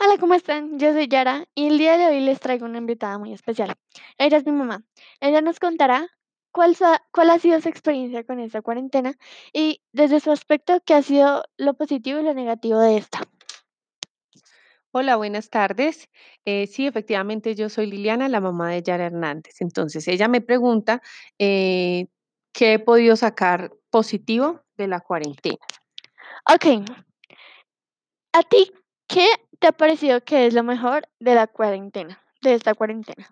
Hola, ¿cómo están? Yo soy Yara y el día de hoy les traigo una invitada muy especial. Ella es mi mamá. Ella nos contará cuál, ha sido su experiencia con esta cuarentena y desde su aspecto qué ha sido lo positivo y lo negativo de esta. Hola, buenas tardes. Eh, sí, efectivamente, yo soy Liliana, la mamá de Yara Hernández. Entonces, ella me pregunta eh, qué he podido sacar positivo de la cuarentena. Ok, ¿a ti qué te ha parecido que es lo mejor de la cuarentena, de esta cuarentena?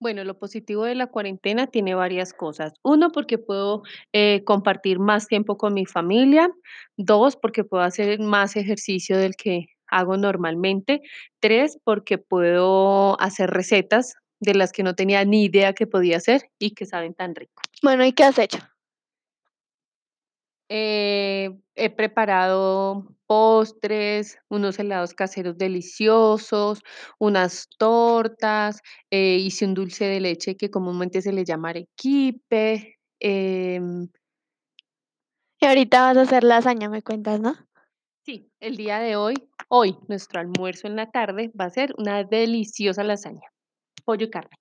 Bueno, lo positivo de la cuarentena tiene varias cosas. Uno, porque puedo eh, compartir más tiempo con mi familia. Dos, porque puedo hacer más ejercicio del que hago normalmente. Tres, porque puedo hacer recetas de las que no tenía ni idea que podía hacer y que saben tan rico. Bueno, ¿y qué has hecho? Eh, he preparado postres, unos helados caseros deliciosos, unas tortas, eh, hice un dulce de leche que comúnmente se le llama arequipe. em, Y ahorita vas a hacer lasaña, me cuentas, ¿no? sí, el día de hoy, hoy, nuestro almuerzo en la tarde va a ser una deliciosa lasaña, pollo y carne.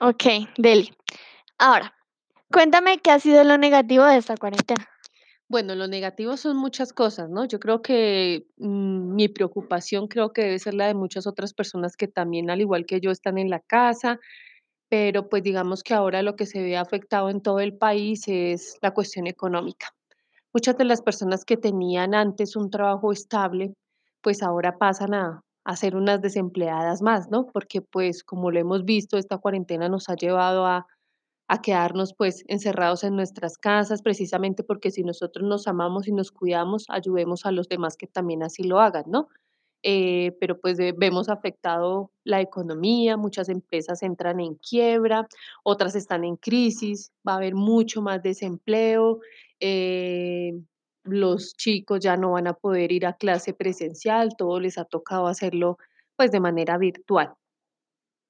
Ok, Deli. Ahora, cuéntame qué ha sido lo negativo de esta cuarentena. Bueno, lo negativo son muchas cosas, ¿no? Yo creo que mm, mi preocupación creo que debe ser la de muchas otras personas que también, al igual que yo, están en la casa, pero pues digamos que ahora lo que se ve afectado en todo el país es la cuestión económica. Muchas de las personas que tenían antes un trabajo estable, pues ahora pasan a, a ser unas desempleadas más, ¿no? Porque pues como lo hemos visto, esta cuarentena nos ha llevado a a quedarnos pues encerrados en nuestras casas, precisamente porque si nosotros nos amamos y nos cuidamos, ayudemos a los demás que también así lo hagan, ¿no? Eh, pero pues eh, vemos afectado la economía, muchas empresas entran en quiebra, otras están en crisis, va a haber mucho más desempleo, eh, los chicos ya no van a poder ir a clase presencial, todo les ha tocado hacerlo pues de manera virtual.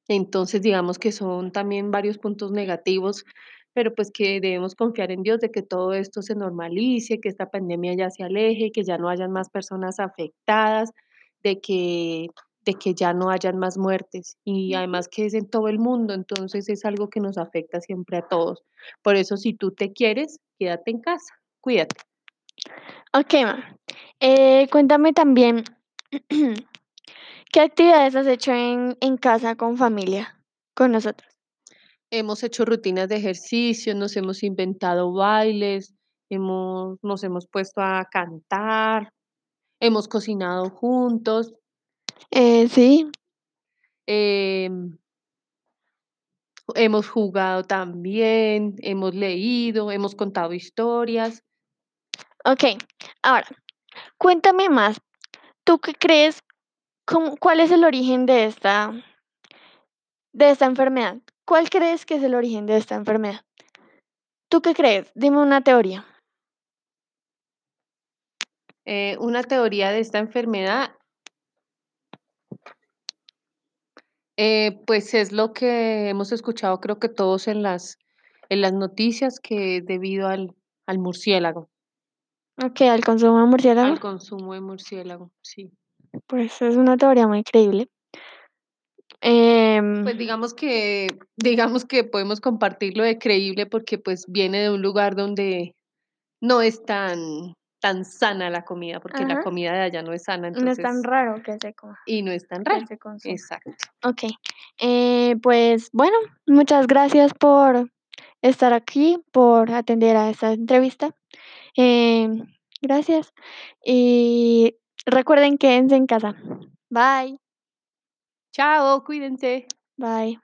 Entonces, digamos que son también varios puntos negativos, pero pues que debemos confiar en Dios de que todo esto se normalice, que esta pandemia ya se aleje, que ya no hayan más personas afectadas, de que, de que ya no hayan más muertes. Y además que es en todo el mundo, entonces es algo que nos afecta siempre a todos. Por eso, si tú te quieres, quédate en casa, cuídate. Ok, ma. Eh, cuéntame también, ¿qué actividades has hecho en, en casa con familia, con nosotros? Hemos hecho rutinas de ejercicio, nos hemos inventado bailes, hemos, nos hemos puesto a cantar, hemos cocinado juntos, Eh, sí, em, hemos jugado también, hemos leído, hemos contado historias. ok. Ahora, cuéntame más. ¿Tú qué crees? Cómo- ¿Cuál es el origen de esta, de esta enfermedad? ¿Cuál crees que es el origen de esta enfermedad? ¿Tú qué crees? Dime una teoría. Eh, una teoría de esta enfermedad, eh, pues es lo que hemos escuchado, creo que todos en las, en las noticias, que debido al, al murciélago, Ok, al consumo de murciélago. al consumo de murciélago, sí. Pues es una teoría muy creíble. Em, Pues digamos que digamos que podemos compartirlo de creíble porque, pues, viene de un lugar donde no es tan tan sana la comida, porque la comida de allá no es sana, no es tan entonces raro que se coma, y no es tan que raro. se consuma. Exacto. Ok, eh, pues bueno, muchas gracias por estar aquí, por atender a esta entrevista. Em, gracias y recuerden quédense en casa. Bye, Chao, cuídense. bye.